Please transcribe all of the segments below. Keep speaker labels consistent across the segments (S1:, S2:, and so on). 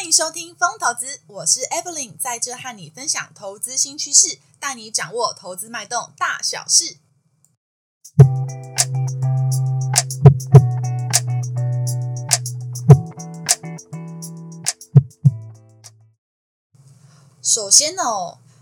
S1: 欢迎收听风投资，我是 Evelyn，在这和你分享投资新趋势，带你掌握投资脉动大小事。首先呢，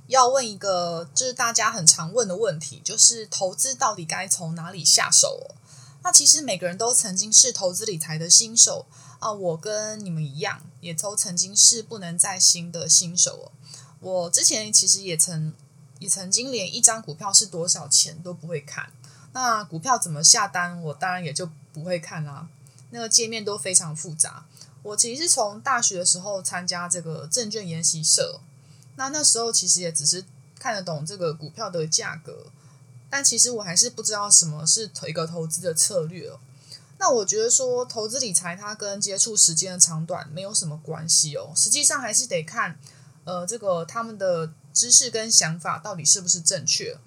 S1: 要问一个就是大家很常问的问题，就是投资到底该从哪里下手？那其实每个人都曾经是投资理财的新手。啊，我跟你们一样，也都曾经是不能再新的新手哦。我之前其实也曾也曾经连一张股票是多少钱都不会看，那股票怎么下单，我当然也就不会看啦。那个界面都非常复杂。我其实是从大学的时候参加这个证券研习社，那那时候其实也只是看得懂这个股票的价格，但其实我还是不知道什么是一个投资的策略哦。那我觉得说投资理财它跟接触时间的长短没有什么关系哦，实际上还是得看，呃，这个他们的知识跟想法到底是不是正确，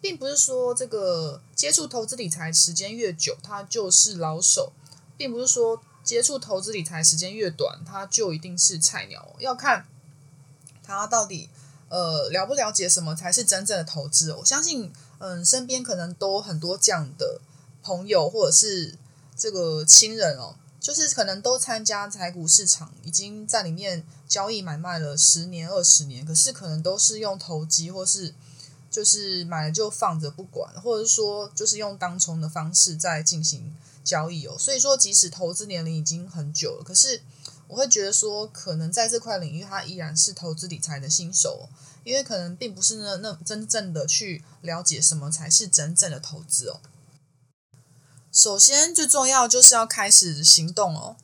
S1: 并不是说这个接触投资理财时间越久，他就是老手，并不是说接触投资理财时间越短，他就一定是菜鸟，要看他到底呃了不了解什么才是真正的投资。我相信，嗯，身边可能都很多这样的朋友，或者是。这个亲人哦，就是可能都参加财股市场，已经在里面交易买卖了十年、二十年，可是可能都是用投机，或是就是买了就放着不管，或者是说就是用当冲的方式在进行交易哦。所以说，即使投资年龄已经很久了，可是我会觉得说，可能在这块领域，他依然是投资理财的新手，哦因为可能并不是那那真正的去了解什么才是真正的投资哦。首先，最重要就是要开始行动哦。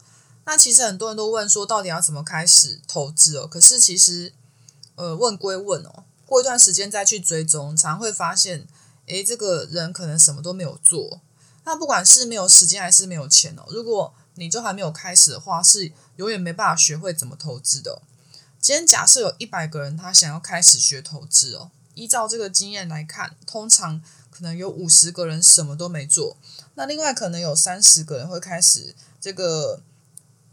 S1: 那其实很多人都问说，到底要怎么开始投资哦？可是其实，呃，问归问哦，过一段时间再去追踪，常会发现，诶，这个人可能什么都没有做。那不管是没有时间还是没有钱哦，如果你就还没有开始的话，是永远没办法学会怎么投资的。今天假设有一百个人他想要开始学投资哦，依照这个经验来看，通常可能有五十个人什么都没做。那另外可能有三十个人会开始这个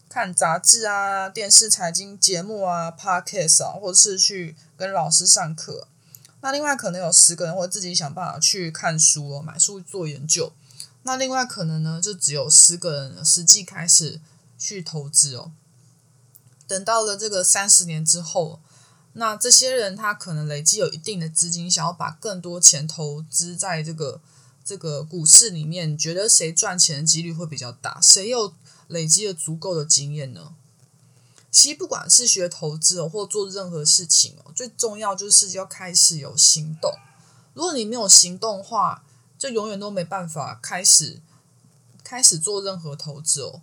S1: 看杂志啊、电视财经节目啊、Podcast 啊，或者是去跟老师上课。那另外可能有十个人会自己想办法去看书哦，买书做研究。那另外可能呢，就只有十个人实际开始去投资哦。等到了这个三十年之后，那这些人他可能累积有一定的资金，想要把更多钱投资在这个。这个股市里面，你觉得谁赚钱的几率会比较大？谁又累积了足够的经验呢？其实不管是学投资哦，或做任何事情哦，最重要就是要开始有行动。如果你没有行动的话，就永远都没办法开始开始做任何投资哦。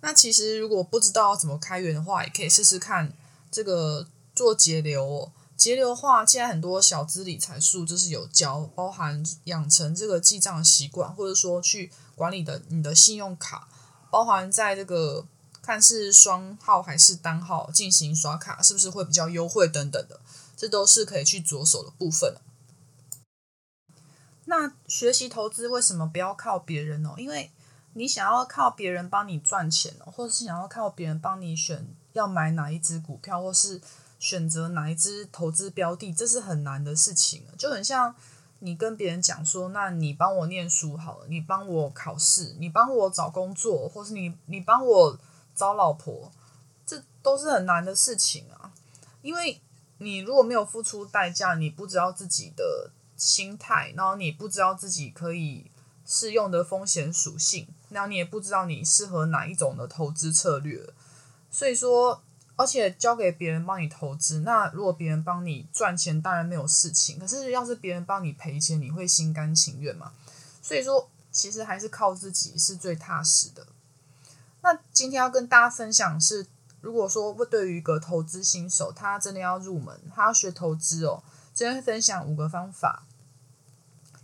S1: 那其实如果不知道怎么开源的话，也可以试试看这个做节流哦。节流的话，现在很多小资理财书就是有教，包含养成这个记账习惯，或者说去管理的你的信用卡，包含在这个看是双号还是单号进行刷卡，是不是会比较优惠等等的，这都是可以去着手的部分。那学习投资为什么不要靠别人呢？因为你想要靠别人帮你赚钱哦，或者是想要靠别人帮你选要买哪一只股票，或是。选择哪一支投资标的，这是很难的事情，就很像你跟别人讲说，那你帮我念书好了，你帮我考试，你帮我找工作，或是你你帮我找老婆，这都是很难的事情啊。因为你如果没有付出代价，你不知道自己的心态，然后你不知道自己可以适用的风险属性，然后你也不知道你适合哪一种的投资策略，所以说。而且交给别人帮你投资，那如果别人帮你赚钱，当然没有事情。可是要是别人帮你赔钱，你会心甘情愿吗？所以说，其实还是靠自己是最踏实的。那今天要跟大家分享是，如果说对于一个投资新手，他真的要入门，他要学投资哦，今天分享五个方法。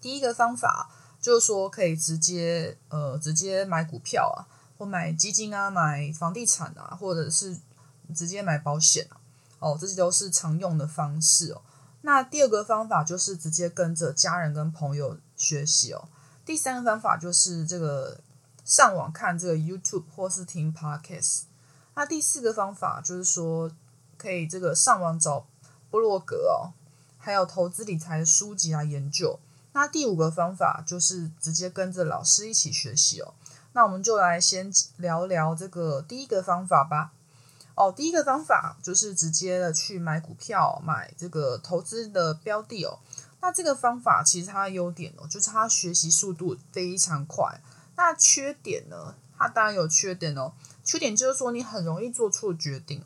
S1: 第一个方法就是说，可以直接呃直接买股票啊，或买基金啊，买房地产啊，或者是。直接买保险哦，这些都是常用的方式哦。那第二个方法就是直接跟着家人跟朋友学习哦。第三个方法就是这个上网看这个 YouTube 或是听 Podcast。那第四个方法就是说，可以这个上网找部落格哦，还有投资理财的书籍来研究。那第五个方法就是直接跟着老师一起学习哦。那我们就来先聊聊这个第一个方法吧。哦，第一个方法就是直接的去买股票，买这个投资的标的哦。那这个方法其实它的优点哦，就是它学习速度非常快。那缺点呢？它当然有缺点哦。缺点就是说你很容易做错决定。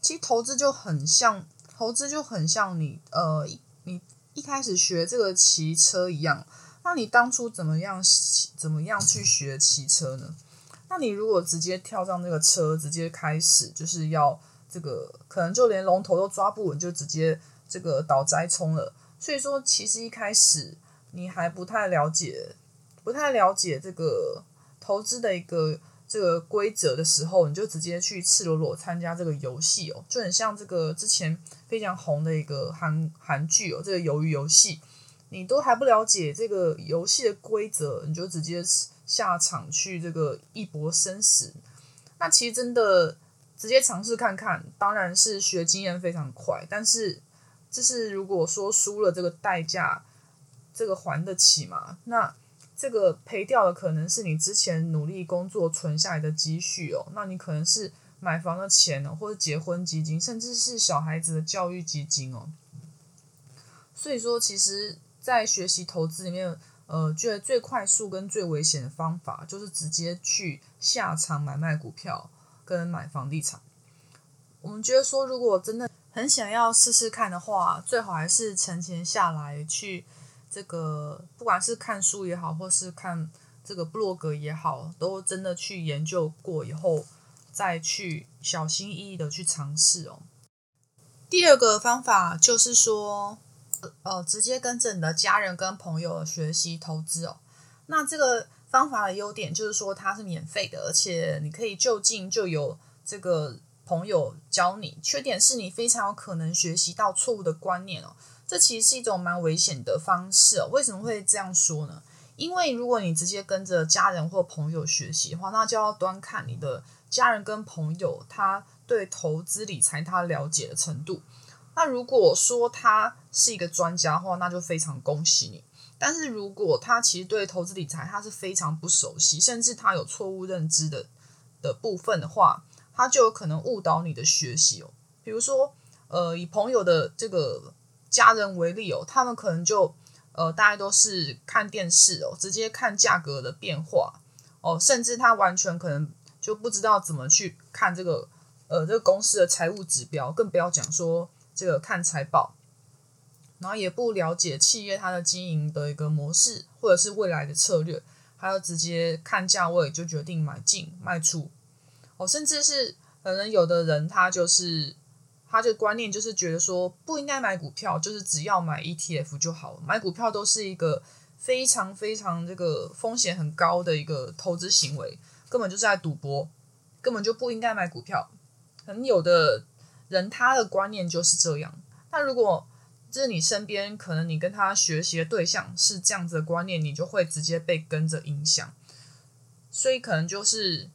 S1: 其实投资就很像，投资就很像你呃，一你一开始学这个骑车一样。那你当初怎么样怎么样去学骑车呢？那你如果直接跳上这个车，直接开始就是要这个，可能就连龙头都抓不稳，就直接这个倒栽葱了。所以说，其实一开始你还不太了解，不太了解这个投资的一个这个规则的时候，你就直接去赤裸裸参加这个游戏哦，就很像这个之前非常红的一个韩韩剧哦，这个鱿鱼游戏。你都还不了解这个游戏的规则，你就直接下场去这个一搏生死，那其实真的直接尝试看看，当然是学经验非常快，但是就是如果说输了这个代价，这个还得起吗？那这个赔掉的可能是你之前努力工作存下来的积蓄哦，那你可能是买房的钱哦，或者结婚基金，甚至是小孩子的教育基金哦。所以说，其实。在学习投资里面，呃，觉得最快速跟最危险的方法就是直接去下场买卖股票跟买房地产。我们觉得说，如果真的很想要试试看的话，最好还是沉潜下来去这个，不管是看书也好，或是看这个部落格也好，都真的去研究过以后，再去小心翼翼的去尝试哦。第二个方法就是说。呃，直接跟着你的家人跟朋友学习投资哦。那这个方法的优点就是说它是免费的，而且你可以就近就有这个朋友教你。缺点是你非常有可能学习到错误的观念哦。这其实是一种蛮危险的方式哦。为什么会这样说呢？因为如果你直接跟着家人或朋友学习的话，那就要端看你的家人跟朋友他对投资理财他了解的程度。那如果说他是一个专家的话，那就非常恭喜你。但是如果他其实对投资理财他是非常不熟悉，甚至他有错误认知的的部分的话，他就有可能误导你的学习哦。比如说，呃，以朋友的这个家人为例哦，他们可能就呃，大概都是看电视哦，直接看价格的变化哦，甚至他完全可能就不知道怎么去看这个呃这个公司的财务指标，更不要讲说。这个看财报，然后也不了解企业它的经营的一个模式，或者是未来的策略，还要直接看价位就决定买进卖出。哦，甚至是可能有的人他就是他这个观念就是觉得说不应该买股票，就是只要买 ETF 就好了。买股票都是一个非常非常这个风险很高的一个投资行为，根本就是在赌博，根本就不应该买股票。可能有的。人他的观念就是这样。那如果是你身边可能你跟他学习的对象是这样子的观念，你就会直接被跟着影响，所以可能就是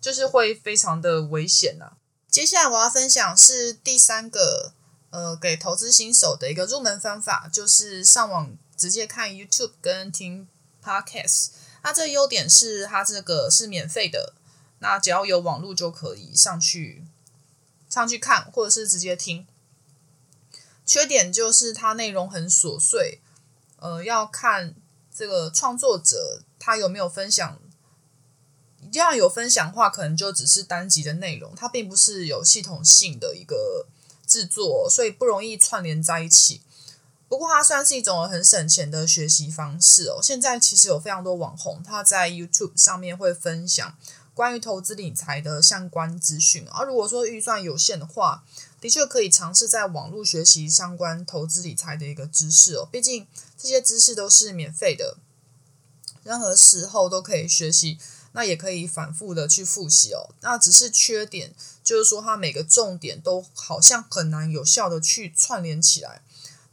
S1: 就是会非常的危险呐。接下来我要分享是第三个呃给投资新手的一个入门方法，就是上网直接看 YouTube 跟听 Podcast。那这优点是它这个是免费的，那只要有网络就可以上去。上去看，或者是直接听。缺点就是它内容很琐碎，呃，要看这个创作者他有没有分享。一定要有分享的话，可能就只是单集的内容，它并不是有系统性的一个制作，所以不容易串联在一起。不过它算是一种很省钱的学习方式哦。现在其实有非常多网红，他在 YouTube 上面会分享。关于投资理财的相关资讯，而如果说预算有限的话，的确可以尝试在网络学习相关投资理财的一个知识哦。毕竟这些知识都是免费的，任何时候都可以学习，那也可以反复的去复习哦。那只是缺点就是说，它每个重点都好像很难有效的去串联起来。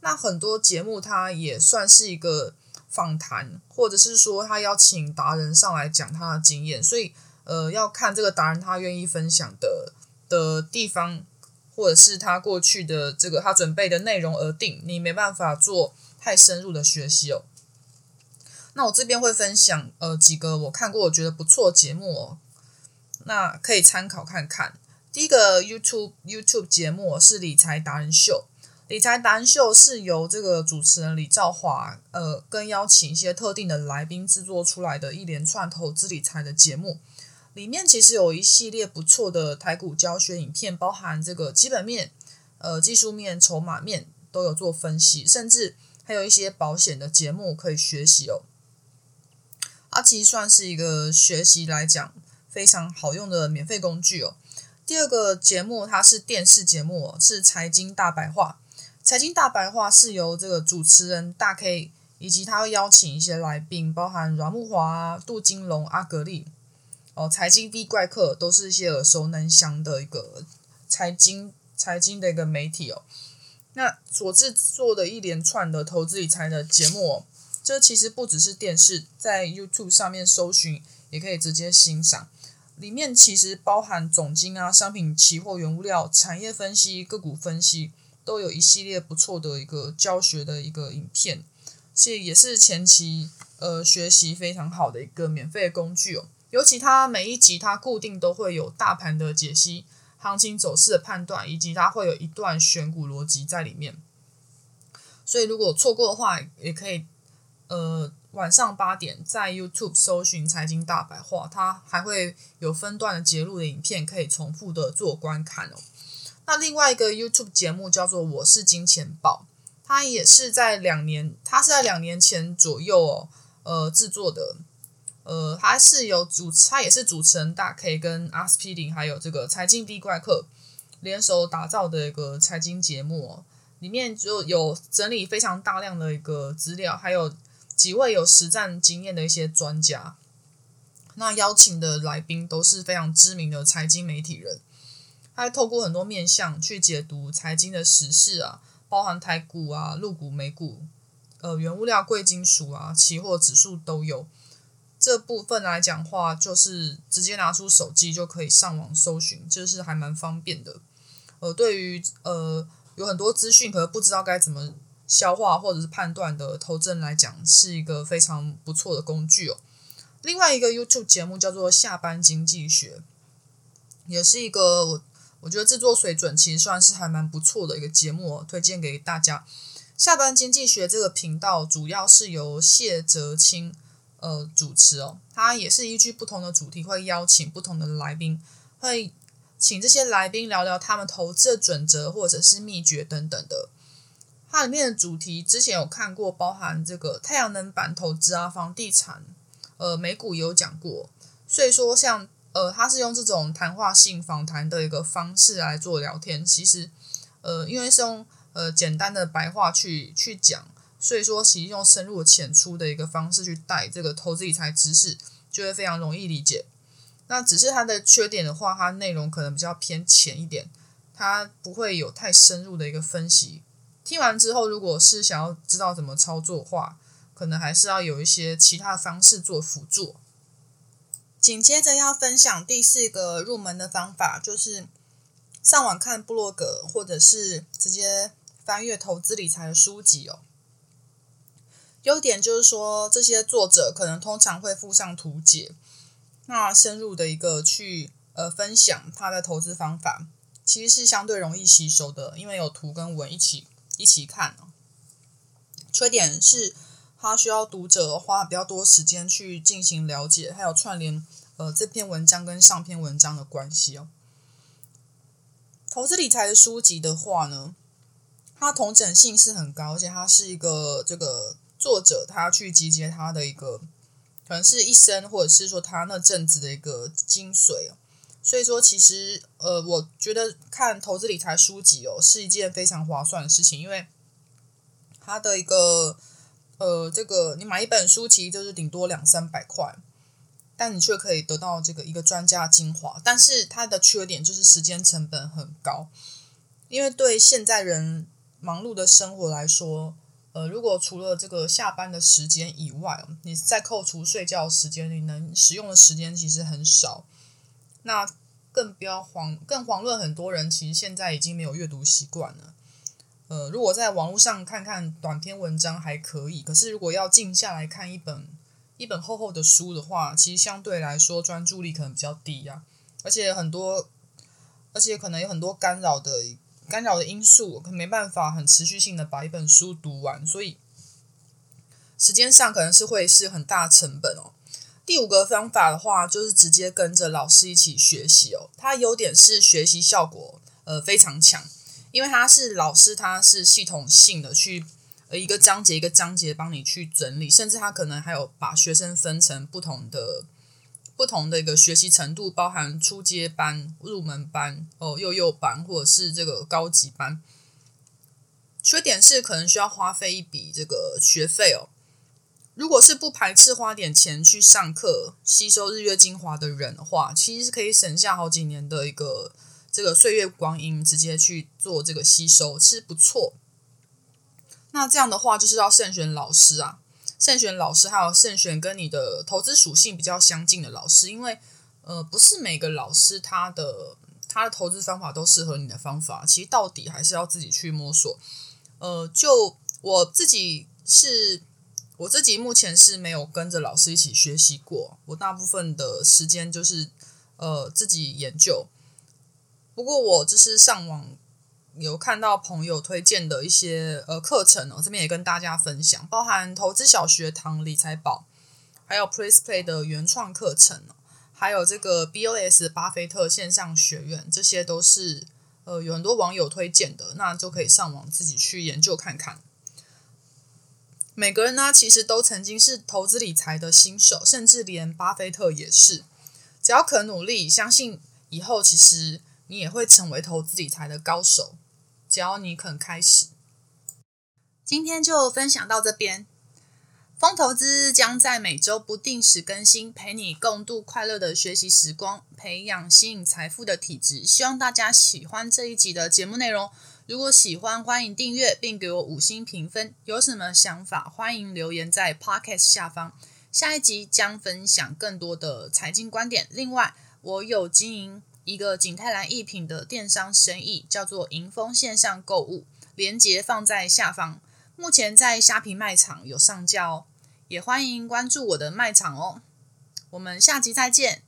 S1: 那很多节目它也算是一个访谈，或者是说他邀请达人上来讲他的经验，所以。呃，要看这个达人他愿意分享的的地方，或者是他过去的这个他准备的内容而定，你没办法做太深入的学习哦。那我这边会分享呃几个我看过我觉得不错节目哦，那可以参考看看。第一个 YouTube YouTube 节目是理财达人秀，理财达人秀是由这个主持人李兆华呃跟邀请一些特定的来宾制作出来的一连串投资理财的节目，里面其实有一系列不错的台股教学影片，包含这个基本面、呃技术面、筹码面都有做分析，甚至还有一些保险的节目可以学习哦。它其实算是一个学习来讲非常好用的免费工具哦。第二个节目它是电视节目哦，是财经大白话。财经大白话是由这个主持人大 K 以及他会邀请一些来宾，包含阮木华、杜金龙、阿格力哦，财经 V 怪客都是一些耳熟能详的一个财经财经的一个媒体哦。那所制作的一连串的投资理财的节目哦。这其实不只是电视，在 YouTube 上面搜寻也可以直接欣赏。里面其实包含总经啊、商品期货、原物料、产业分析、个股分析，都有一系列不错的一个教学的一个影片，所以也是前期呃学习非常好的一个免费工具哦。尤其它每一集它固定都会有大盘的解析、行情走势的判断，以及它会有一段选股逻辑在里面。所以如果错过的话，也可以。呃，晚上八点在 YouTube 搜寻财经大白话，它还会有分段的节录的影片，可以重复的做观看哦。那另外一个 YouTube 节目叫做《我是金钱豹》，它也是在两年，它是在两年前左右哦，呃，制作的。呃，它是有主持，它也是主持人大 K 跟阿司匹林还有这个财经 V 怪客联手打造的一个财经节目哦，里面就有整理非常大量的一个资料，还有。几位有实战经验的一些专家，那邀请的来宾都是非常知名的财经媒体人，他透过很多面向去解读财经的时事啊，包含台股啊、陆股、美股、呃、原物料、贵金属啊、期货指数都有。这部分来讲话，就是直接拿出手机就可以上网搜寻，就是还蛮方便的。呃，对于呃有很多资讯，可能不知道该怎么。消化或者是判断的投资人来讲，是一个非常不错的工具哦。另外一个 YouTube 节目叫做《下班经济学》，也是一个我我觉得制作水准其实算是还蛮不错的一个节目哦，推荐给大家。《下班经济学》这个频道主要是由谢哲青呃主持哦，他也是依据不同的主题会邀请不同的来宾，会请这些来宾聊聊他们投资的准则或者是秘诀等等的。它里面的主题之前有看过，包含这个太阳能板投资啊、房地产，呃，美股也有讲过。所以说像，呃，他是用这种谈话性访谈的一个方式来做聊天。其实，呃，因为是用呃简单的白话去去讲，所以说其实用深入浅出的一个方式去带这个投资理财知识，就会非常容易理解。那只是它的缺点的话，它内容可能比较偏浅一点，它不会有太深入的一个分析。听完之后，如果是想要知道怎么操作的话，可能还是要有一些其他方式做辅助。紧接着要分享第四个入门的方法，就是上网看部落格，或者是直接翻阅投资理财的书籍哦。优点就是说，这些作者可能通常会附上图解，那深入的一个去呃分享他的投资方法，其实是相对容易吸收的，因为有图跟文一起。一起看。缺点是，他需要读者花比较多时间去进行了解，还有串联呃这篇文章跟上篇文章的关系哦。投资理财的书籍的话呢，它同整性是很高，而且它是一个这个作者他去集结他的一个可能是一生或者是说他那阵子的一个精髓。所以说，其实呃，我觉得看投资理财书籍哦，是一件非常划算的事情，因为它的一个呃，这个你买一本书其实就是顶多两三百块，但你却可以得到这个一个专家精华。但是它的缺点就是时间成本很高，因为对现在人忙碌的生活来说，呃，如果除了这个下班的时间以外，你再扣除睡觉时间，你能使用的时间其实很少。那更不要遑更遑论很多人其实现在已经没有阅读习惯了。呃，如果在网络上看看短篇文章还可以，可是如果要静下来看一本一本厚厚的书的话，其实相对来说专注力可能比较低呀、而且很多，而且可能有很多干扰的干扰的因素，可没办法很持续性的把一本书读完，所以时间上可能是会是很大成本哦。第五个方法的话，就是直接跟着老师一起学习哦。它优点是学习效果呃非常强，因为它是老师，他是系统性的去呃一个章节一个章节帮你去整理，甚至他可能还有把学生分成不同的不同的一个学习程度，包含初阶班、入门班、哦幼幼班或者是这个高级班。缺点是可能需要花费一笔这个学费哦。如果是不排斥花点钱去上课吸收日月精华的人的话，其实是可以省下好几年的一个这个岁月光阴，直接去做这个吸收，其实不错。那这样的话，就是要慎选老师啊，慎选老师，还有慎选跟你的投资属性比较相近的老师，因为呃，不是每个老师他的他的投资方法都适合你的方法，其实到底还是要自己去摸索。呃，就我自己是。我自己目前是没有跟着老师一起学习过，我大部分的时间就是呃自己研究。不过我就是上网有看到朋友推荐的一些呃课程哦，这边也跟大家分享，包含投资小学堂、理财宝，还有 PressPlay 的原创课程，还有这个 BOS 巴菲特线上学院，这些都是呃有很多网友推荐的，那就可以上网自己去研究看看。每个人呢，其实都曾经是投资理财的新手，甚至连巴菲特也是。只要肯努力，相信以后其实你也会成为投资理财的高手。只要你肯开始。今天就分享到这边。风投资将在每周不定时更新，陪你共度快乐的学习时光，培养吸引财富的体质。希望大家喜欢这一集的节目内容。如果喜欢，欢迎订阅并给我五星评分。有什么想法，欢迎留言在 Podcast 下方。下一集将分享更多的财经观点。另外，我有经营一个景泰蓝艺品的电商生意，叫做迎风线上购物，链接放在下方。目前在虾皮卖场有上架哦，也欢迎关注我的卖场哦。我们下集再见。